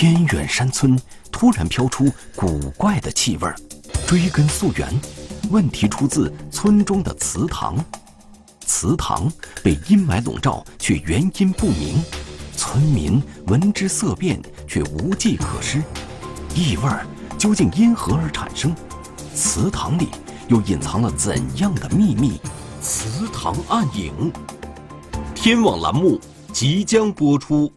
偏远山村突然飘出古怪的气味，追根溯源，问题出自村中的祠堂。祠堂被阴霾笼罩，却原因不明，村民闻之色变，却无计可施。异味究竟因何而产生？祠堂里又隐藏了怎样的秘密？祠堂暗影。天网栏目即将播出。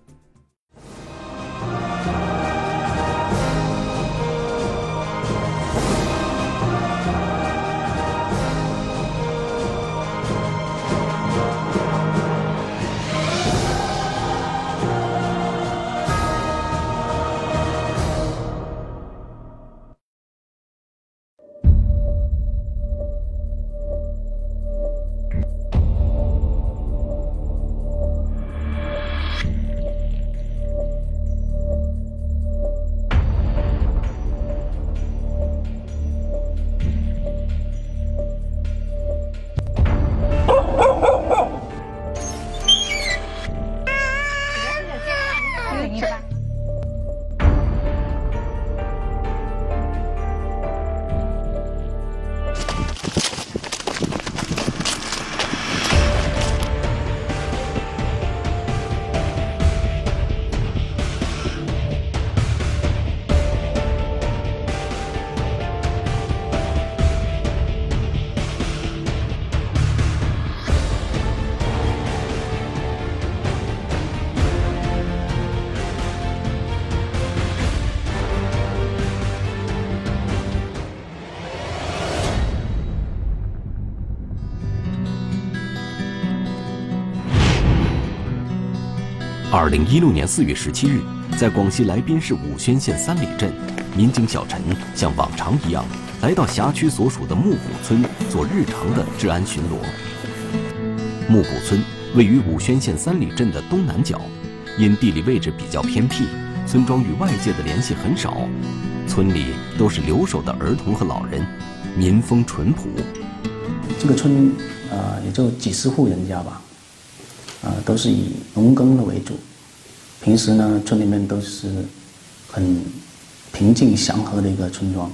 二零一六年四月十七日，在广西来宾市武宣县三里镇，民警小陈像往常一样来到辖区所属的木谷村做日常的治安巡逻。木谷村位于武宣县三里镇的东南角，因地理位置比较偏僻，村庄与外界的联系很少，村里都是留守的儿童和老人，民风淳朴。这个村，呃，也就几十户人家吧。啊，都是以农耕的为主。平时呢，村里面都是很平静祥和的一个村庄。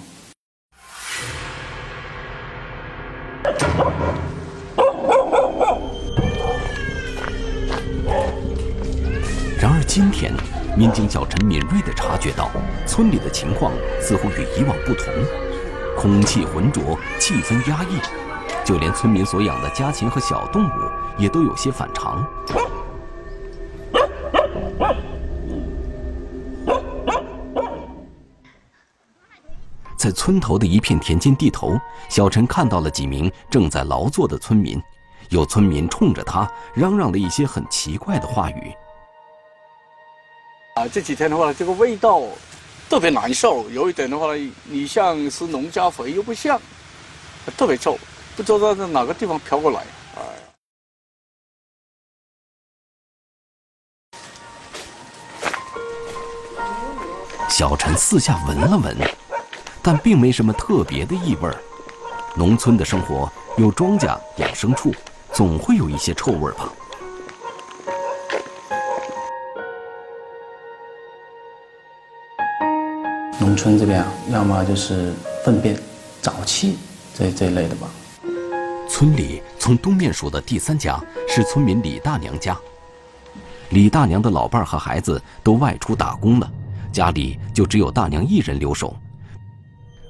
然而今天，民警小陈敏锐地察觉到，村里的情况似乎与以往不同，空气浑浊，气氛压抑，就连村民所养的家禽和小动物。也都有些反常。在村头的一片田间地头，小陈看到了几名正在劳作的村民，有村民冲着他嚷嚷了一些很奇怪的话语。啊，这几天的话，这个味道特别难受，有一点的话，你像是农家肥又不像，特别臭，不知道在哪个地方飘过来。小陈四下闻了闻，但并没什么特别的异味儿。农村的生活有庄稼、养牲畜，总会有一些臭味吧？农村这边啊，要么就是粪便、沼气这这一类的吧。村里从东面数的第三家是村民李大娘家。李大娘的老伴儿和孩子都外出打工了。家里就只有大娘一人留守。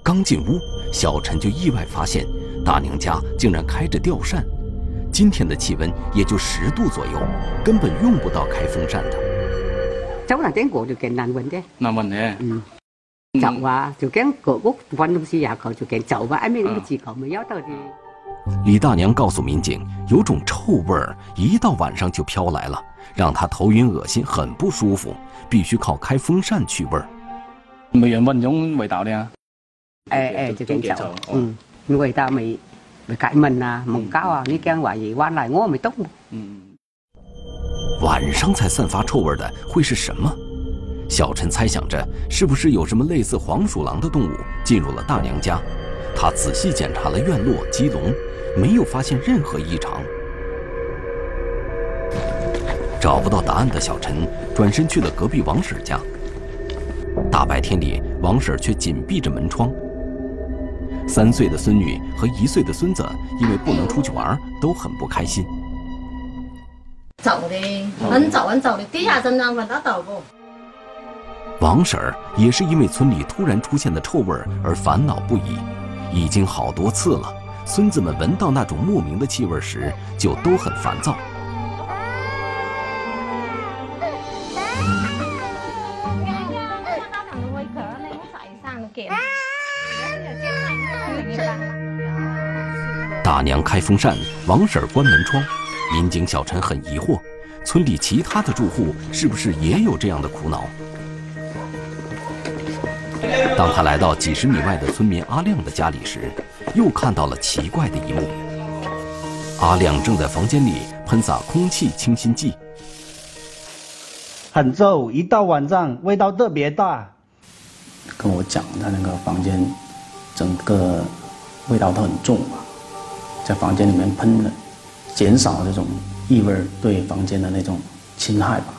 刚进屋，小陈就意外发现，大娘家竟然开着吊扇。今天的气温也就十度左右，根本用不到开风扇的。cháu là tiếng của điều kiện 難揾啫。難揾嘅。嗯。就話條件個屋揾東西也夠條件，就話一面個字口沒有到的。李大娘告诉民警，有种臭味儿一到晚上就飘来了，让她头晕恶心，很不舒服，必须靠开风扇去味儿。没人闻种味道的啊？哎哎，就跟走，嗯，因为他没没改门啊，门高啊，你讲话嘢弯来我没动。嗯。晚上才散发臭味的会是什么？小陈猜想着，是不是有什么类似黄鼠狼的动物进入了大娘家？他仔细检查了院落、鸡笼。没有发现任何异常，找不到答案的小陈转身去了隔壁王婶家。大白天里，王婶却紧闭着门窗。三岁的孙女和一岁的孙子因为不能出去玩，都很不开心。走的，很走很走的，地下真的闻得到不？王婶儿也是因为村里突然出现的臭味而烦恼不已，已经好多次了。孙子们闻到那种莫名的气味时，就都很烦躁。大娘开风扇，王婶儿关门窗。民警小陈很疑惑，村里其他的住户是不是也有这样的苦恼？当他来到几十米外的村民阿亮的家里时，又看到了奇怪的一幕。阿亮正在房间里喷洒空气清新剂，很臭，一到晚上味道特别大。跟我讲，他那个房间整个味道都很重啊，在房间里面喷的，减少这种异味对房间的那种侵害吧。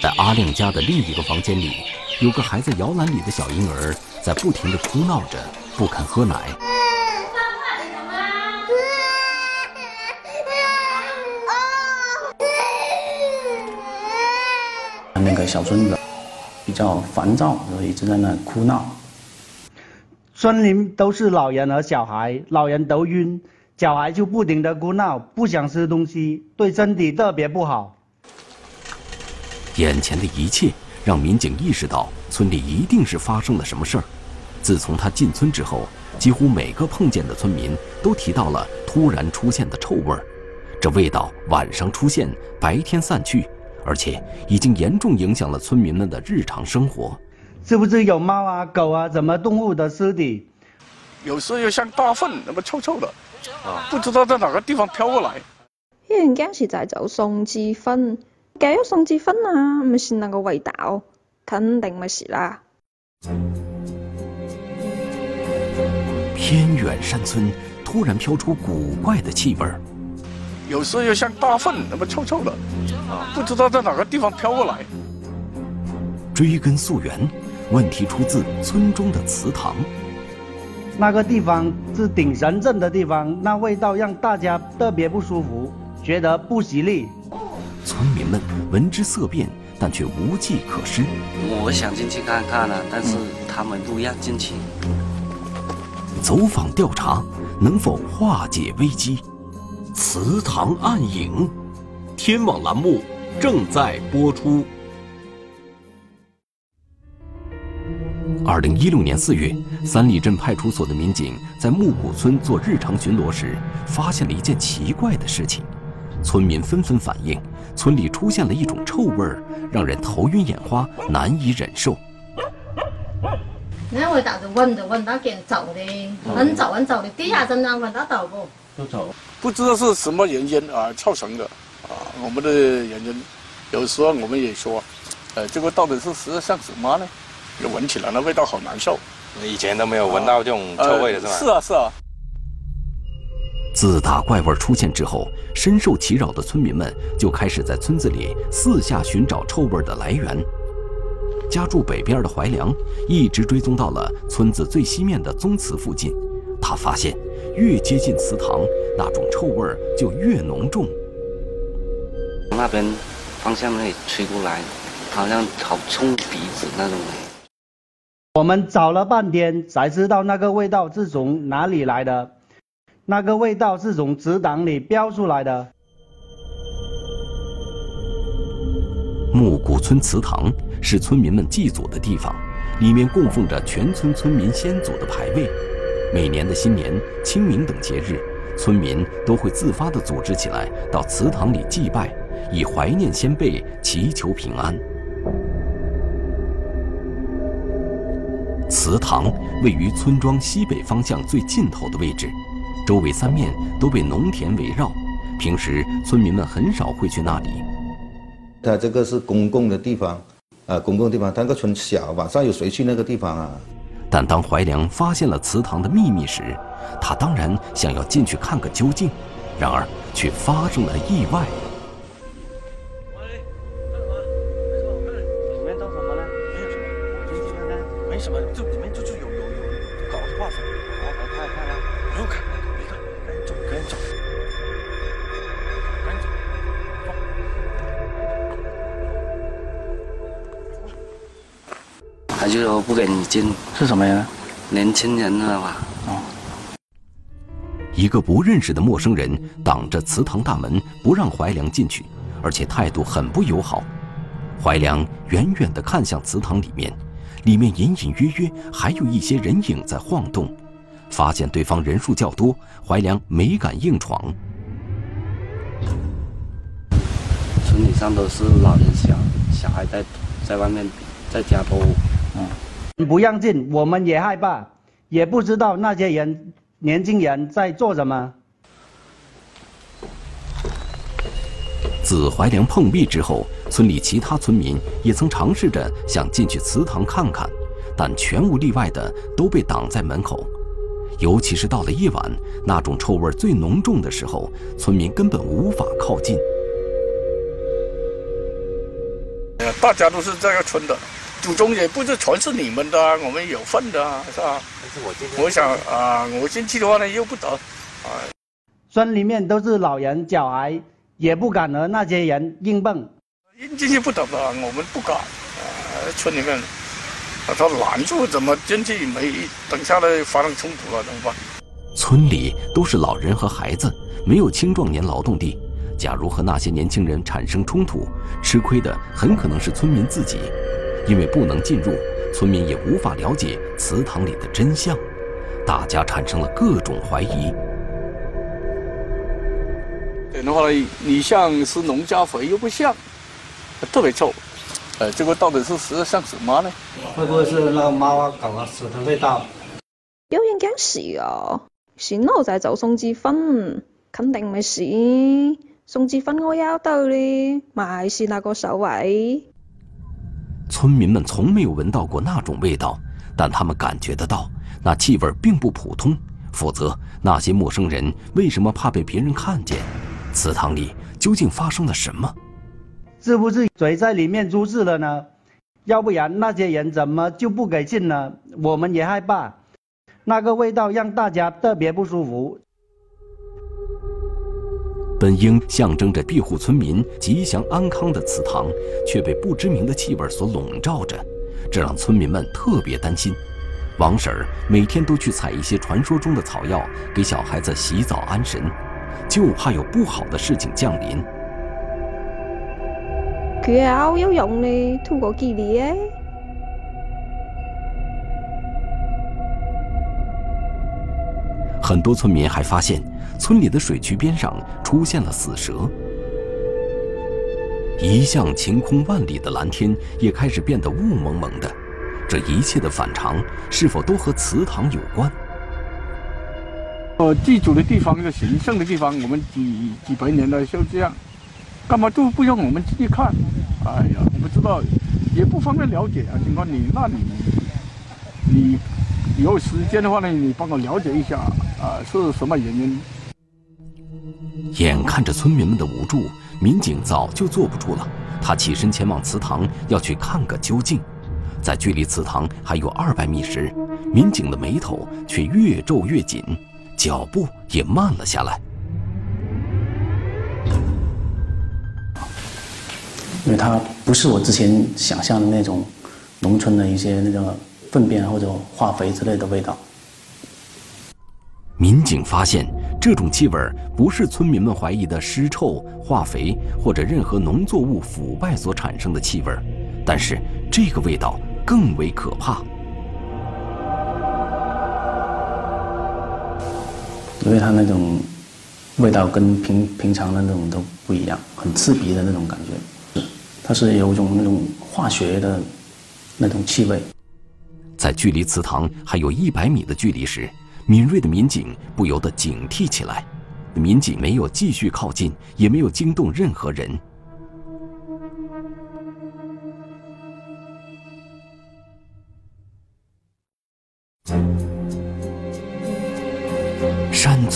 在阿亮家的另一个房间里。有个还在摇篮里的小婴儿在不停地哭闹着，不肯喝奶。那个小孙子比较烦躁，所以一直在那哭闹。村里都是老人和小孩，老人都晕，小孩就不停地哭闹，不想吃东西，对身体特别不好。眼前的一切。让民警意识到村里一定是发生了什么事儿。自从他进村之后，几乎每个碰见的村民都提到了突然出现的臭味儿。这味道晚上出现，白天散去，而且已经严重影响了村民们的日常生活。是不是有猫啊、狗啊，什么动物的尸体？有时候又像大粪那么臭臭的，啊，不知道在哪个地方飘过来。一人惊时就就送至分。给咗送子分啊，咪是那个味道，肯定咪是啦。偏远山村突然飘出古怪的气味儿，有时候又像大粪那么臭臭的，啊，不知道在哪个地方飘过来。追根溯源，问题出自村中的祠堂。那个地方是顶神镇的地方，那味道让大家特别不舒服，觉得不吉利。村民们闻之色变，但却无计可施。我想进去看看了，但是他们不让进去。走访调查能否化解危机？祠堂暗影，天网栏目正在播出。二零一六年四月，三里镇派出所的民警在木古村做日常巡逻时，发现了一件奇怪的事情。村民纷纷反映，村里出现了一种臭味儿，让人头晕眼花，难以忍受。那味道就闻就闻到见臭的，很臭很臭的，地下真不？都臭，不知道是什么原因啊造成的啊。我们的原因，有时候我们也说，呃，这个到底是实际上什么呢？闻起来那味道好难受。以前都没有闻到这种臭味的是吧？是啊，是啊。自打怪味出现之后，深受其扰的村民们就开始在村子里四下寻找臭味的来源。家住北边的怀良一直追踪到了村子最西面的宗祠附近，他发现越接近祠堂，那种臭味就越浓重。那边方向那里吹过来，好像好冲鼻子那种。我们找了半天才知道那个味道是从哪里来的。那个味道是从祠堂里飙出来的。木谷村祠堂是村民们祭祖的地方，里面供奉着全村村民先祖的牌位。每年的新年、清明等节日，村民都会自发地组织起来到祠堂里祭拜，以怀念先辈，祈求平安。祠堂位于村庄西北方向最尽头的位置。周围三面都被农田围绕，平时村民们很少会去那里。它这个是公共的地方，啊，公共地方，它个村小，晚上有谁去那个地方啊？但当怀良发现了祠堂的秘密时，他当然想要进去看个究竟，然而却发生了意外。什么，就里面就就有有有搞的画风。来来看看来，不用看，别看，赶紧走，赶紧走。他就说不给你进，是什么呀？年轻人知吧？哦。一个不认识的陌生人挡着祠堂大门，不让怀良进去，而且态度很不友好。怀良远远的看向祠堂里面，里面隐隐约约还有一些人影在晃动。发现对方人数较多，怀良没敢硬闯。村里上都是老人小小孩在在外面在家都，嗯，不让进，我们也害怕，也不知道那些人年轻人在做什么。自怀良碰壁之后，村里其他村民也曾尝试着想进去祠堂看看，但全无例外的都被挡在门口。尤其是到了夜晚，那种臭味最浓重的时候，村民根本无法靠近。大家都是这个村的，祖宗也不是全是你们的，我们有份的，是吧？我想啊，我进去的话呢，又不得。啊，村里面都是老人小孩，也不敢和那些人硬蹦。硬进去不得的，我们不敢。呃，村里面。他拦住怎么进去？没等下来发生冲突了怎么办？村里都是老人和孩子，没有青壮年劳动力。假如和那些年轻人产生冲突，吃亏的很可能是村民自己，因为不能进入，村民也无法了解祠堂里的真相，大家产生了各种怀疑。点的话，你像是农家肥又不像，特别臭。呃，这个到底是是像什么呢？会不会是那个猫啊、狗啊屎的味道？有人讲是啊，先我在做松鸡粉，肯定没是。松鸡粉我要到的，还是那个守卫。村民们从没有闻到过那种味道，但他们感觉得到，那气味并不普通。否则，那些陌生人为什么怕被别人看见？祠堂里究竟发生了什么？是不是谁在里面出事了呢？要不然那些人怎么就不给进呢？我们也害怕，那个味道让大家特别不舒服。本应象征着庇护村民吉祥安康的祠堂，却被不知名的气味所笼罩着，这让村民们特别担心。王婶儿每天都去采一些传说中的草药，给小孩子洗澡安神，就怕有不好的事情降临。佢有有用呢，通过几年。很多村民还发现，村里的水渠边上出现了死蛇，一向晴空万里的蓝天也开始变得雾蒙蒙的。这一切的反常，是否都和祠堂有关？呃，祭祖的地方，一个神圣的地方，我们几几百年了就这样。干嘛都不让我们进去看？哎呀，我不知道，也不方便了解啊。情况你，那你，你有时间的话呢，你帮我了解一下啊，是什么原因？眼看着村民们的无助，民警早就坐不住了，他起身前往祠堂，要去看个究竟。在距离祠堂还有二百米时，民警的眉头却越皱越紧，脚步也慢了下来。因为它不是我之前想象的那种农村的一些那个粪便或者化肥之类的味道。民警发现，这种气味不是村民们怀疑的尸臭、化肥或者任何农作物腐败所产生的气味，但是这个味道更为可怕，因为它那种味道跟平平常的那种都不一样，很刺鼻的那种感觉。它是有一种那种化学的那种气味。在距离祠堂还有一百米的距离时，敏锐的民警不由得警惕起来。民警没有继续靠近，也没有惊动任何人。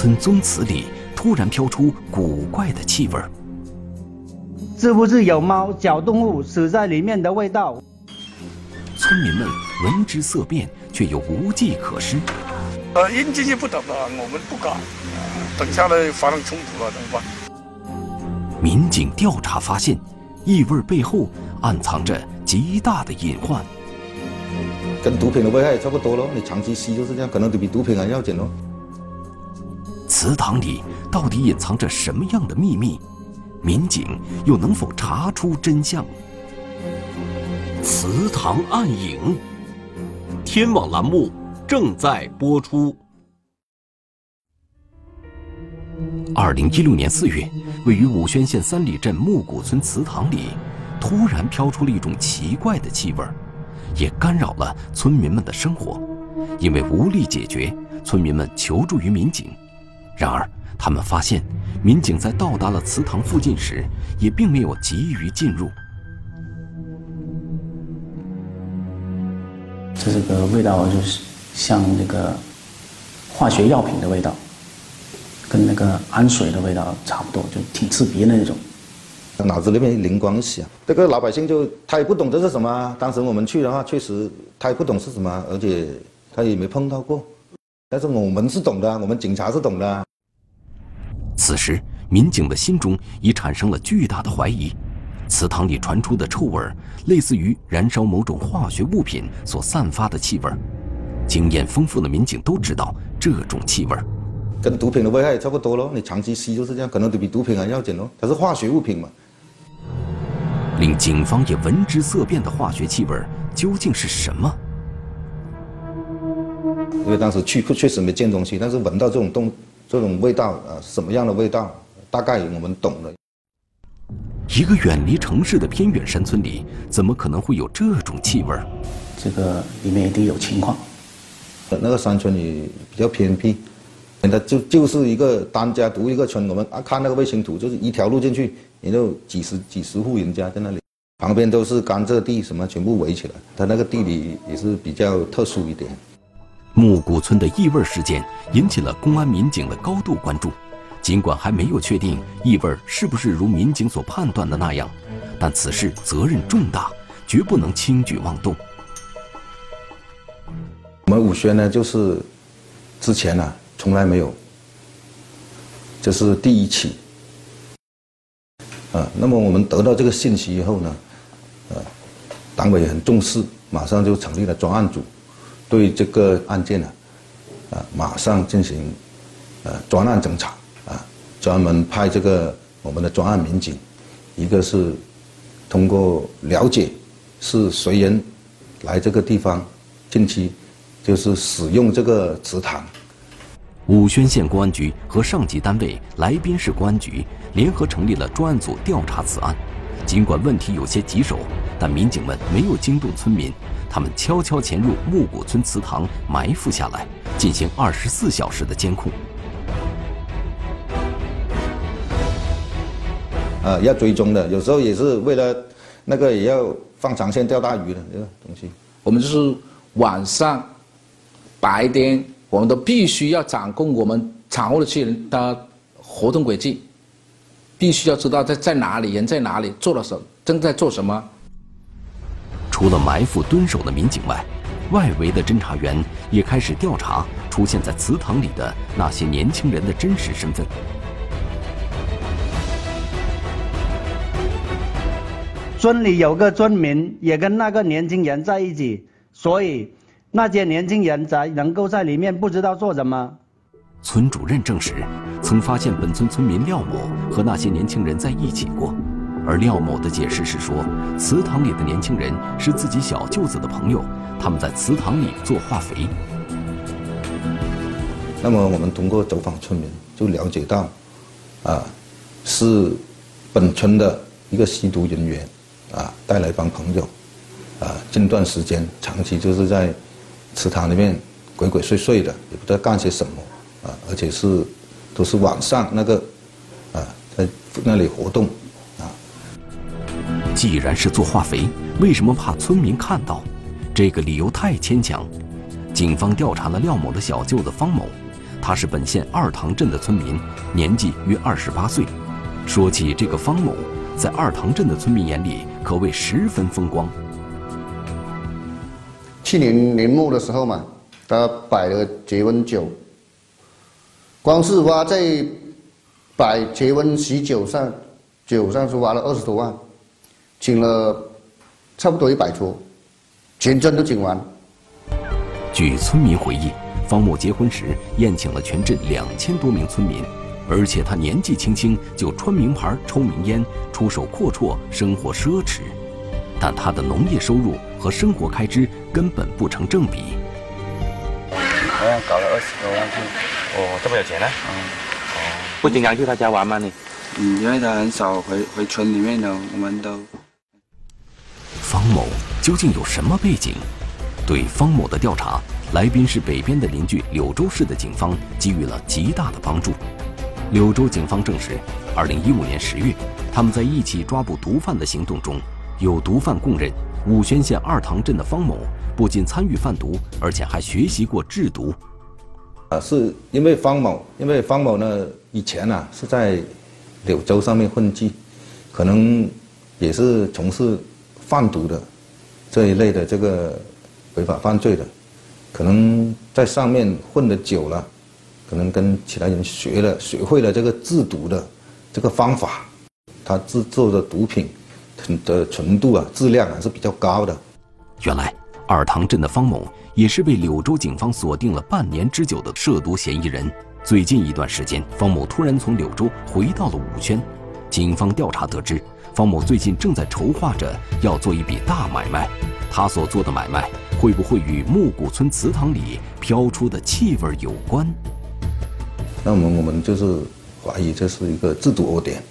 村宗祠里突然飘出古怪的气味儿。是不是有猫小动物死在里面的味道？村民们闻之色变，却又无计可施。呃，硬进去不得的，我们不敢。等下来发生冲突了怎么办？民警调查发现，异味背后暗藏着极大的隐患。跟毒品的危害也差不多咯。你长期吸就是这样，可能都比毒品还要紧咯。祠堂里到底隐藏着什么样的秘密？民警又能否查出真相？祠堂暗影，天网栏目正在播出。二零一六年四月，位于武宣县三里镇木谷村祠堂里，突然飘出了一种奇怪的气味，也干扰了村民们的生活。因为无力解决，村民们求助于民警。然而，他们发现，民警在到达了祠堂附近时，也并没有急于进入。这这个味道就是像那个化学药品的味道，跟那个氨水的味道差不多，就挺刺鼻的那种。脑子里面灵光一响，这个老百姓就他也不懂这是什么。当时我们去的话，确实他也不懂是什么，而且他也没碰到过。但是我们是懂的，我们警察是懂的。此时，民警的心中已产生了巨大的怀疑：祠堂里传出的臭味，类似于燃烧某种化学物品所散发的气味。经验丰富的民警都知道，这种气味跟毒品的危害也差不多咯。你长期吸就是这样，可能都比毒品还要紧咯。它是化学物品嘛。令警方也闻之色变的化学气味究竟是什么？因为当时去确实没见东西，但是闻到这种动这种味道啊，什么样的味道？大概我们懂了。一个远离城市的偏远山村里，怎么可能会有这种气味？这个里面一定有情况。那个山村里比较偏僻，它就就是一个单家独一个村。我们啊看那个卫星图，就是一条路进去，也就几十几十户人家在那里，旁边都是甘蔗地，什么全部围起来。它那个地理也是比较特殊一点。木谷村的异味事件引起了公安民警的高度关注。尽管还没有确定异味是不是如民警所判断的那样，但此事责任重大，绝不能轻举妄动。我们武宣呢，就是之前呢从来没有，这是第一起。啊，那么我们得到这个信息以后呢，呃，党委很重视，马上就成立了专案组。对这个案件呢，啊，马上进行呃专案侦查啊，专门派这个我们的专案民警，一个是通过了解是谁人来这个地方，近期就是使用这个祠堂。武宣县公安局和上级单位来宾市公安局联合成立了专案组调查此案。尽管问题有些棘手，但民警们没有惊动村民。他们悄悄潜入木谷村祠堂，埋伏下来，进行二十四小时的监控。呃，要追踪的，有时候也是为了那个，也要放长线钓大鱼的这个东西。我们就是晚上、白天，我们都必须要掌控我们掌握的这些人的活动轨迹，必须要知道在在哪里，人在哪里，做了什，正在做什么。除了埋伏蹲守的民警外，外围的侦查员也开始调查出现在祠堂里的那些年轻人的真实身份。村里有个村民也跟那个年轻人在一起，所以那些年轻人才能够在里面不知道做什么。村主任证实，曾发现本村村民廖某和那些年轻人在一起过。而廖某的解释是说，祠堂里的年轻人是自己小舅子的朋友，他们在祠堂里做化肥。那么我们通过走访村民，就了解到，啊，是本村的一个吸毒人员，啊，带来一帮朋友，啊，近段时间长期就是在祠堂里面鬼鬼祟祟的，也不知道干些什么，啊，而且是都是晚上那个，啊，在那里活动。既然是做化肥，为什么怕村民看到？这个理由太牵强。警方调查了廖某的小舅子方某，他是本县二塘镇的村民，年纪约二十八岁。说起这个方某，在二塘镇的村民眼里可谓十分风光。去年年末的时候嘛，他摆了结婚酒，光是花在摆结婚喜酒上，酒上是花了二十多万。请了差不多一百桌，全镇都请完，据村民回忆，方木结婚时宴请了全镇两千多名村民，而且他年纪轻轻就穿名牌、抽名烟、出手阔绰，生活奢侈。但他的农业收入和生活开支根本不成正比。好像搞了二十多万去，哦，这么有钱呢？嗯，哦，不经常去他家玩吗？你？嗯，因为他很少回回村里面的，我们都。方某究竟有什么背景？对方某的调查，来宾市北边的邻居柳州市的警方给予了极大的帮助。柳州警方证实，二零一五年十月，他们在一起抓捕毒贩的行动中，有毒贩供认，武宣县二塘镇的方某不仅参与贩毒，而且还学习过制毒。啊，是因为方某，因为方某呢以前呢是在柳州上面混迹，可能也是从事贩毒的这一类的这个。违法犯罪的，可能在上面混得久了，可能跟其他人学了、学会了这个制毒的这个方法，他制作的毒品的纯度啊、质量啊是比较高的。原来二塘镇的方某也是被柳州警方锁定了半年之久的涉毒嫌疑人。最近一段时间，方某突然从柳州回到了武宣，警方调查得知，方某最近正在筹划着要做一笔大买卖。他所做的买卖。会不会与木谷村祠堂里飘出的气味有关？那么我们就是怀疑这是一个制毒窝点。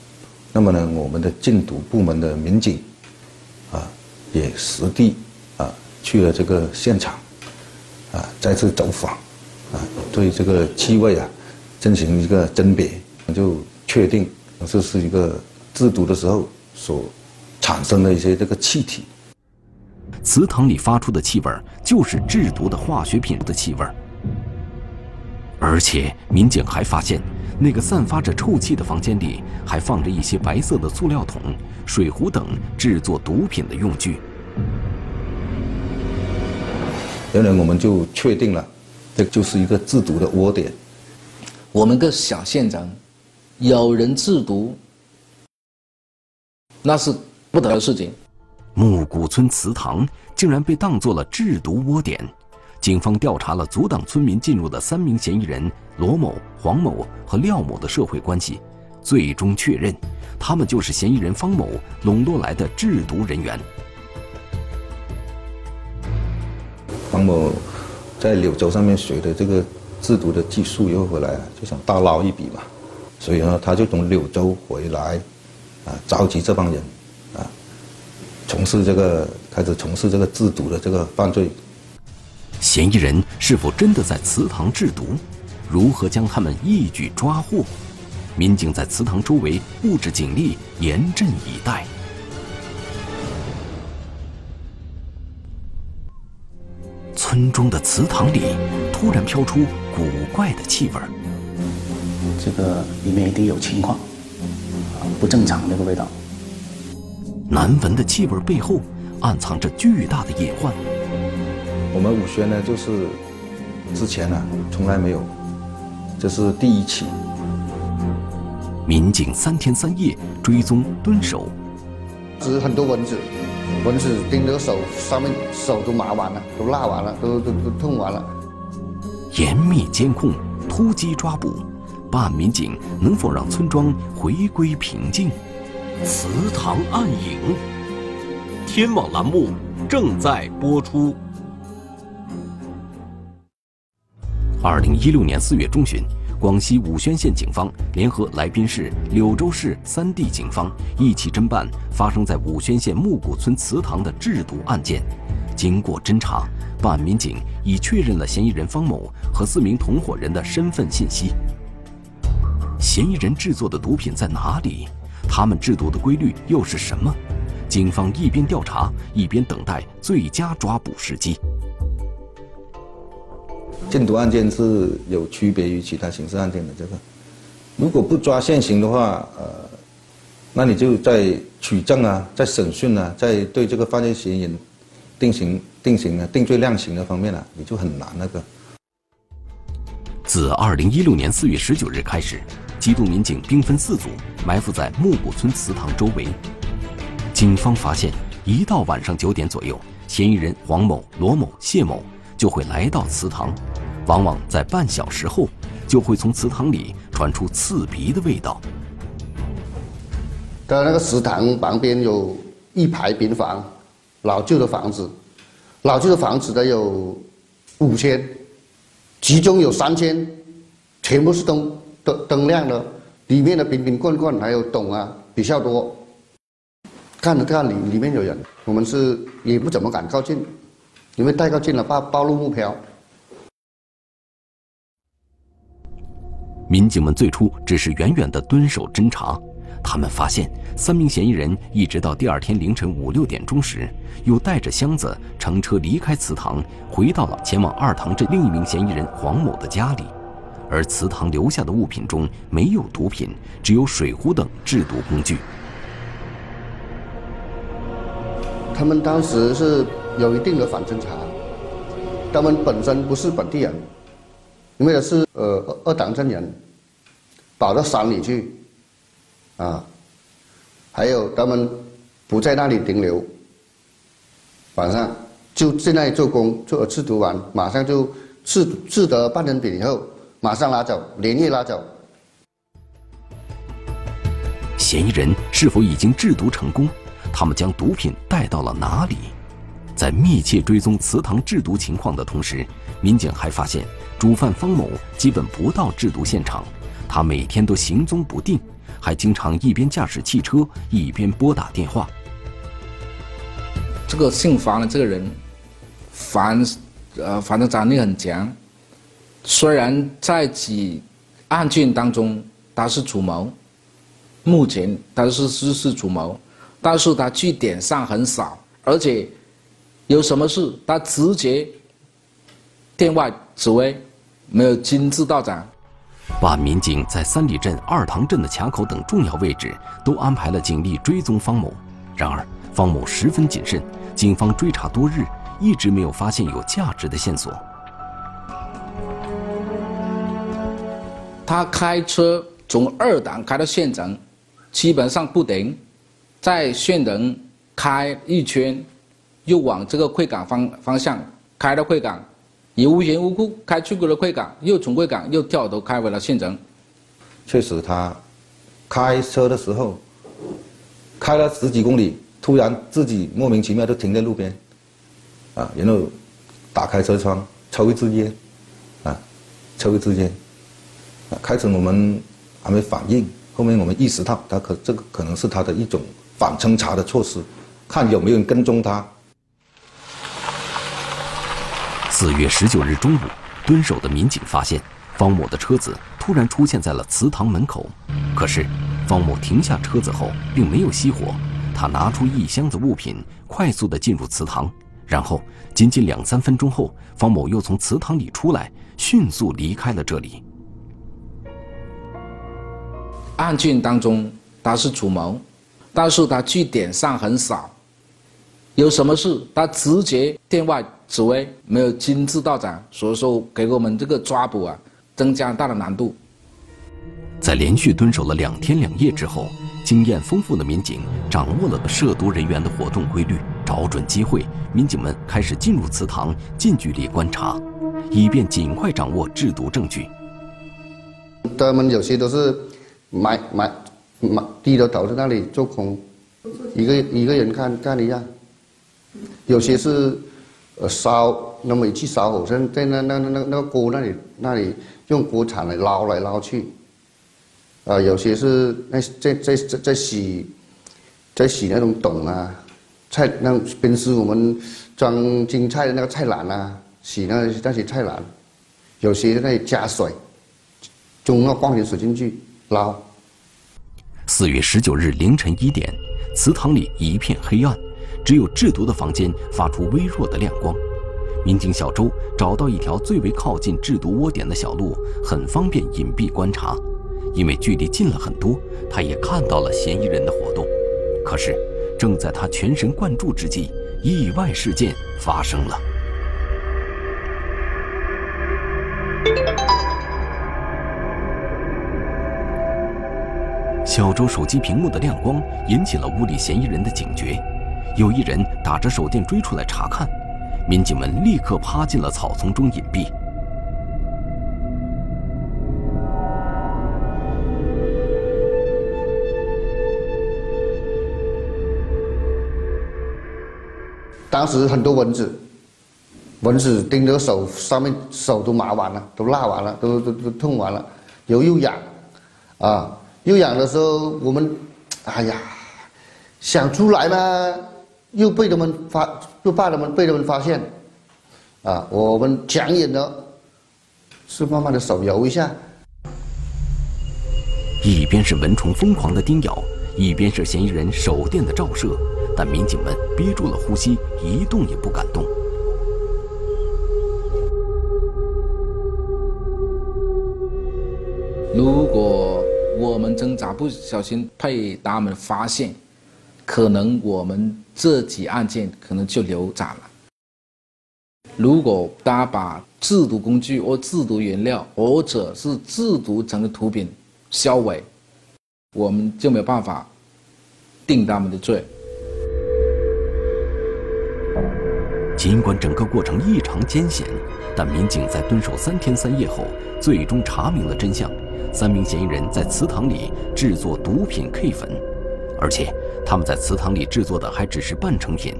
那么呢，我们的禁毒部门的民警啊，也实地啊去了这个现场，啊再次走访，啊对这个气味啊进行一个甄别，就确定这是一个制毒的时候所产生的一些这个气体。祠堂里发出的气味就是制毒的化学品的气味而且民警还发现，那个散发着臭气的房间里还放着一些白色的塑料桶、水壶等制作毒品的用具。原来我们就确定了，这就是一个制毒的窝点。我们个小县城，有人制毒，那是不得的事情。木古村祠堂竟然被当作了制毒窝点，警方调查了阻挡村民进入的三名嫌疑人罗某、黄某和廖某的社会关系，最终确认，他们就是嫌疑人方某笼络来的制毒人员。方某在柳州上面学的这个制毒的技术又回来，就想大捞一笔嘛，所以呢，他就从柳州回来，啊，召集这帮人。啊从事这个开始从事这个制毒的这个犯罪，嫌疑人是否真的在祠堂制毒？如何将他们一举抓获？民警在祠堂周围布置警力，严阵以待。村中的祠堂里突然飘出古怪的气味这个里面一定有情况，不正常那个味道。难闻的气味背后，暗藏着巨大的隐患。我们武宣呢，就是之前呢从来没有，这是第一起。民警三天三夜追踪蹲守，是很多蚊子，蚊子叮着手，上面手都麻完了，都辣完了，都都都痛完了。严密监控，突击抓捕，办案民警能否让村庄回归平静？祠堂暗影，天网栏目正在播出。二零一六年四月中旬，广西武宣县警方联合来宾市、柳州市三地警方一起侦办发生在武宣县木谷村祠堂的制毒案件。经过侦查，办案民警已确认了嫌疑人方某和四名同伙人的身份信息。嫌疑人制作的毒品在哪里？他们制毒的规律又是什么？警方一边调查，一边等待最佳抓捕时机。禁毒案件是有区别于其他刑事案件的，这个如果不抓现行的话，呃，那你就在取证啊，在审讯啊，在对这个犯罪嫌疑人定刑、定刑啊、定罪量刑的方面啊，你就很难那个。自二零一六年四月十九日开始。缉毒民警兵分四组，埋伏在木谷村祠堂周围。警方发现，一到晚上九点左右，嫌疑人黄某、罗某、谢某就。会来到祠堂，往往在半小时后，就会从祠堂里传出刺鼻的味道。在那个祠堂旁边有一排平房，老旧的房子，老旧的房子的有五千，其中有三千全部是东灯灯亮的，里面的瓶瓶罐罐还有桶啊比较多。看了看里里面有人，我们是也不怎么敢靠近，因为太靠近了怕暴露目标。民警们最初只是远远的蹲守侦查，他们发现三名嫌疑人一直到第二天凌晨五六点钟时，又带着箱子乘车离开祠堂，回到了前往二塘镇另一名嫌疑人黄某的家里，而祠堂留下的物品中没有毒品，只有水壶等制毒工具。他们当时是有一定的反侦查，他们本身不是本地人，因为是呃二党镇人，跑到山里去，啊，还有他们不在那里停留，晚上就在那里做工，做制毒完，马上就制制得半成品以后，马上拉走，连夜拉走。嫌疑人是否已经制毒成功？他们将毒品带到了哪里？在密切追踪祠堂制毒情况的同时，民警还发现主犯方某基本不到制毒现场，他每天都行踪不定，还经常一边驾驶汽车一边拨打电话。这个姓房的这个人，樊呃反正战力很强，虽然在几案件当中他是主谋，目前他是是是主谋。但是他据点上很少，而且有什么事他直接电话指挥，没有亲自到场。把民警在三里镇、二塘镇的卡口等重要位置都安排了警力追踪方某。然而方某十分谨慎，警方追查多日，一直没有发现有价值的线索。他开车从二档开到县城，基本上不停。在县城开一圈，又往这个贵港方方向开到贵港，也无缘无故开去过了贵港，又从贵港又掉头开回了县城。确实，他开车的时候开了十几公里，突然自己莫名其妙就停在路边，啊，然后打开车窗抽一支烟，啊，抽一支烟。开始我们还没反应，后面我们意识到他可这个可能是他的一种。反侦查的措施，看有没有人跟踪他。四月十九日中午，蹲守的民警发现方某的车子突然出现在了祠堂门口。可是，方某停下车子后并没有熄火，他拿出一箱子物品，快速的进入祠堂。然后，仅仅两三分钟后，方某又从祠堂里出来，迅速离开了这里。案件当中，他是主谋。但是他据点上很少，有什么事他直接电话指挥，没有亲自到场，所以说给我们这个抓捕啊增加大的难度。在连续蹲守了两天两夜之后，经验丰富的民警掌握了涉毒人员的活动规律，找准机会，民警们开始进入祠堂，近距离观察，以便尽快掌握制毒证据。他们有些都是买买买。低着头在那里做空，一个一个人看看一样。有些是呃烧，那么一去烧火，在在那那那那那个锅那里那里用锅铲来捞来捞去。啊，有些是那在在在在洗，在洗那种桶啊，菜那平时我们装青菜的那个菜篮啊，洗那那些菜篮。有些在那里加水，装那矿泉水进去捞。四月十九日凌晨一点，祠堂里一片黑暗，只有制毒的房间发出微弱的亮光。民警小周找到一条最为靠近制毒窝点的小路，很方便隐蔽观察。因为距离近了很多，他也看到了嫌疑人的活动。可是，正在他全神贯注之际，意外事件发生了。小周手机屏幕的亮光引起了屋里嫌疑人的警觉，有一人打着手电追出来查看。民警们立刻趴进了草丛中隐蔽。当时很多蚊子，蚊子叮的手上面手都麻完了，都辣完了，都都都痛完了，又又痒，啊，又痒的时候我们，哎呀，想出来嘛，又被他们发，又怕他们被他们发现，啊，我们强忍着，是慢慢的手摇一下，一边是蚊虫疯狂的叮咬，一边是嫌疑人手电的照射。但民警们憋住了呼吸，一动也不敢动。如果我们挣扎不小心被他们发现，可能我们这起案件可能就流产了。如果他把制毒工具或制毒原料，或者是制毒成的毒品销毁，我们就没有办法定他们的罪。尽管整个过程异常艰险，但民警在蹲守三天三夜后，最终查明了真相：三名嫌疑人在祠堂里制作毒品 K 粉，而且他们在祠堂里制作的还只是半成品。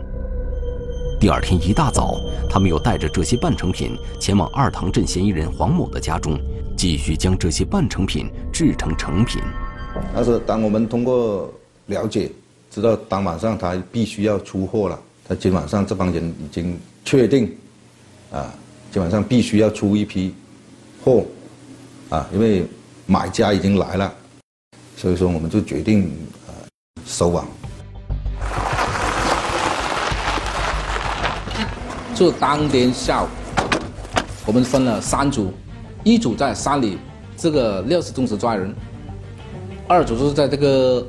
第二天一大早，他们又带着这些半成品前往二塘镇嫌疑人黄某的家中，继续将这些半成品制成成品。但是，当我们通过了解，知道当晚上他必须要出货了。他今晚上这帮人已经确定，啊，今晚上必须要出一批货，啊，因为买家已经来了，所以说我们就决定呃收网。就当天下午，我们分了三组，一组在山里这个六十宗祠抓人，二组是在这个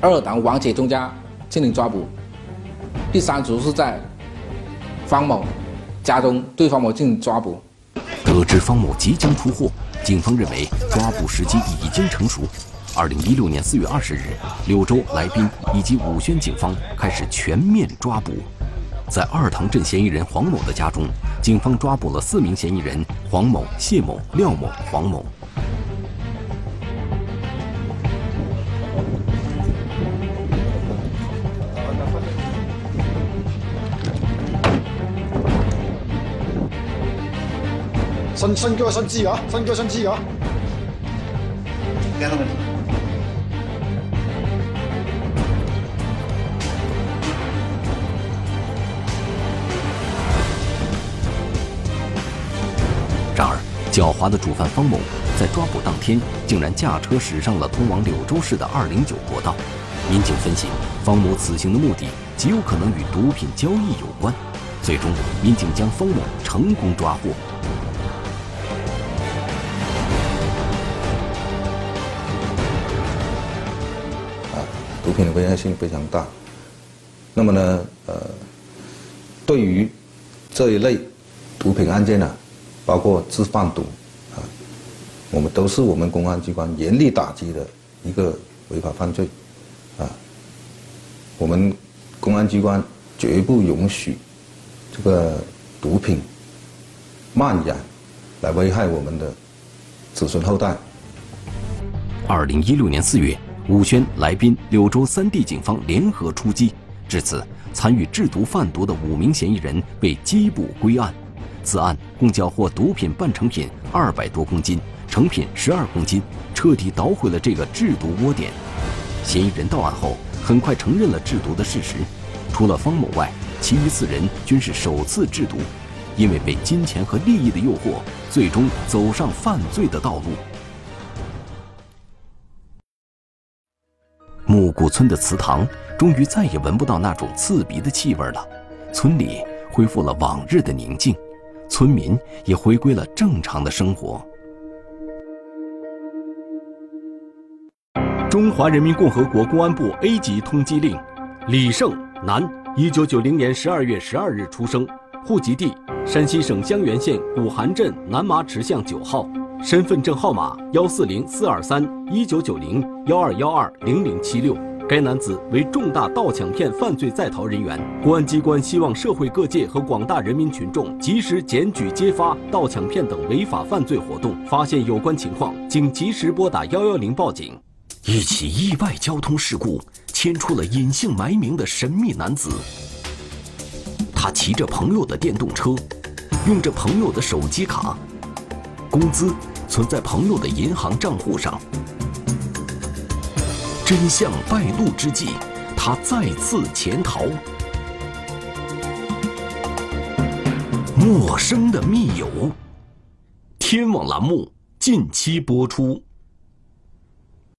二塘王铁忠家进行抓捕。第三组是在方某家中对方某进行抓捕。得知方某即将出货，警方认为抓捕时机已经成熟。二零一六年四月二十日，柳州、来宾以及武宣警方开始全面抓捕。在二塘镇嫌疑人黄某的家中，警方抓捕了四名嫌疑人：黄某、谢某、廖某、黄某。新新疆新知啊，新疆新知啊。然而，狡猾的主犯方某在抓捕当天竟然驾车驶上了通往柳州市的二零九国道。民警分析，方某此行的目的极有可能与毒品交易有关。最终，民警将方某成功抓获。毒品的危害性非常大，那么呢，呃，对于这一类毒品案件呢，包括制贩毒啊，我们都是我们公安机关严厉打击的一个违法犯罪，啊，我们公安机关绝不允许这个毒品蔓延，来危害我们的子孙后代。二零一六年四月。武宣、来宾、柳州三地警方联合出击，至此，参与制毒贩毒的五名嫌疑人被缉捕归案。此案共缴获毒品半成品二百多公斤，成品十二公斤，彻底捣毁了这个制毒窝点。嫌疑人到案后，很快承认了制毒的事实。除了方某外，其余四人均是首次制毒，因为被金钱和利益的诱惑，最终走上犯罪的道路。木谷村的祠堂终于再也闻不到那种刺鼻的气味了，村里恢复了往日的宁静，村民也回归了正常的生活。中华人民共和国公安部 A 级通缉令：李胜，男，一九九零年十二月十二日出生，户籍地山西省襄垣县古韩镇南麻池巷九号。身份证号码幺四零四二三一九九零幺二幺二零零七六，该男子为重大盗抢骗犯罪在逃人员。公安机关希望社会各界和广大人民群众及时检举揭发盗抢骗等违法犯罪活动，发现有关情况，请及时拨打幺幺零报警。一起意外交通事故牵出了隐姓埋名的神秘男子。他骑着朋友的电动车，用着朋友的手机卡，工资存在朋友的银行账户上。真相败露之际，他再次潜逃。陌生的密友，天网栏目近期播出。